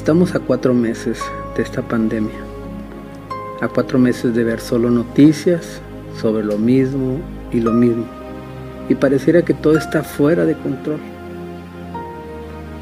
Estamos a cuatro meses de esta pandemia, a cuatro meses de ver solo noticias sobre lo mismo y lo mismo, y pareciera que todo está fuera de control.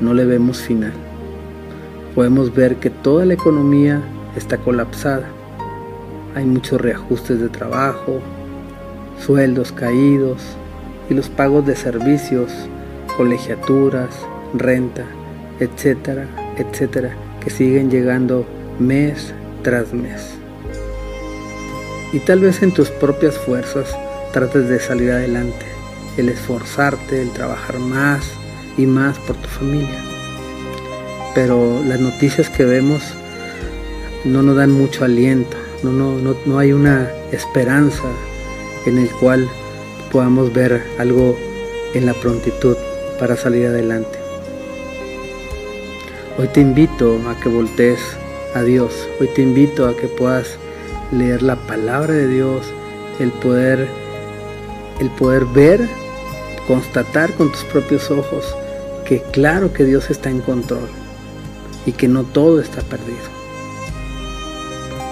No le vemos final. Podemos ver que toda la economía está colapsada. Hay muchos reajustes de trabajo, sueldos caídos y los pagos de servicios, colegiaturas, renta, etcétera, etcétera, que siguen llegando mes tras mes. Y tal vez en tus propias fuerzas trates de salir adelante, el esforzarte, el trabajar más y más por tu familia. Pero las noticias que vemos no nos dan mucho aliento, no, no, no, no hay una esperanza en el cual podamos ver algo en la prontitud para salir adelante. Hoy te invito a que voltees a Dios. Hoy te invito a que puedas leer la palabra de Dios, el poder, el poder ver, constatar con tus propios ojos que claro que Dios está en control y que no todo está perdido.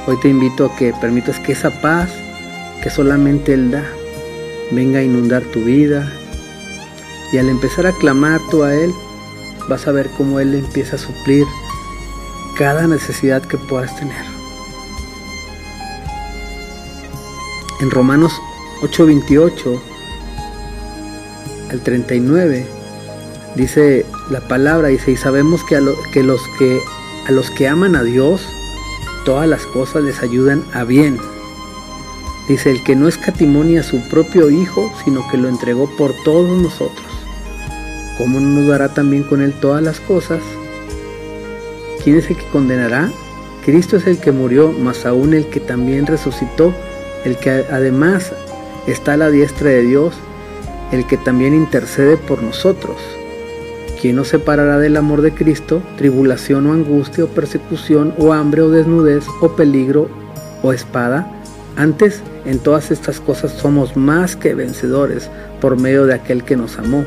Hoy te invito a que permitas que esa paz que solamente Él da venga a inundar tu vida y al empezar a clamar tú a Él, vas a ver cómo Él empieza a suplir cada necesidad que puedas tener. En Romanos 8:28 al 39 dice la palabra, dice, y sabemos que a, los que a los que aman a Dios, todas las cosas les ayudan a bien. Dice, el que no escatimonia a su propio Hijo, sino que lo entregó por todos nosotros ¿cómo no nos también con Él todas las cosas? ¿Quién es el que condenará? Cristo es el que murió, más aún el que también resucitó, el que además está a la diestra de Dios, el que también intercede por nosotros. ¿Quién nos separará del amor de Cristo? Tribulación o angustia o persecución o hambre o desnudez o peligro o espada. Antes, en todas estas cosas somos más que vencedores por medio de aquel que nos amó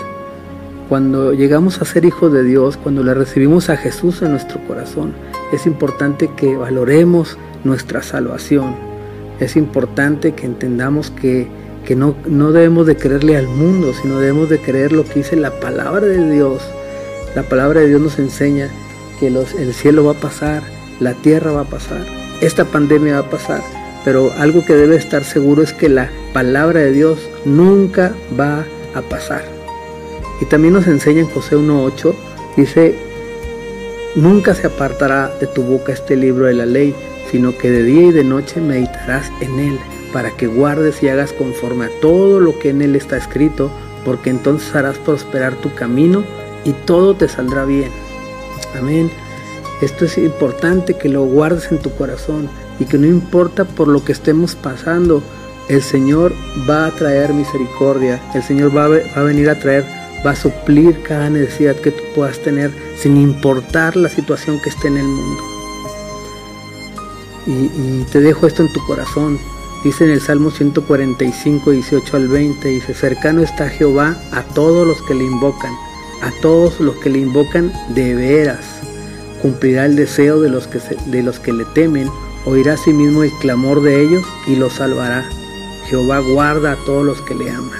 cuando llegamos a ser hijos de Dios, cuando le recibimos a Jesús en nuestro corazón, es importante que valoremos nuestra salvación. Es importante que entendamos que, no, no debemos de creerle al mundo, sino debemos de creer lo que dice la palabra de Dios. La palabra de Dios nos enseña que los, el cielo va a pasar, la tierra va a pasar, esta pandemia va a pasar, pero algo que debe estar seguro es que la palabra de Dios nunca va a pasar. Y también nos enseña en José 1.8, dice, nunca se apartará de tu boca este libro de la ley, sino que de día y de noche meditarás en él, para que guardes y hagas conforme a todo lo que en él está escrito, porque entonces harás prosperar tu camino y todo te saldrá bien. Amén. Esto es importante que lo guardes en tu corazón y que no importa por lo que estemos pasando, el Señor va a traer misericordia, el Señor va a, va a venir a traer va a suplir cada necesidad que tú puedas tener sin importar la situación que esté en el mundo. Y, te dejo esto en tu corazón. Dice en el Salmo 145, 18 al 20, dice, cercano está Jehová a todos los que le invocan, a todos los que le invocan de veras. Cumplirá el deseo de los que, de los que le temen, oirá a sí mismo el clamor de ellos y los salvará. Jehová guarda a todos los que le aman.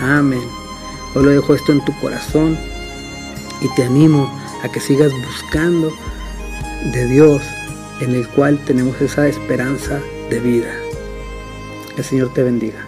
Amén. Hoy lo dejo esto en tu corazón y te animo a que sigas buscando de Dios en el cual tenemos esa esperanza de vida. El Señor te bendiga.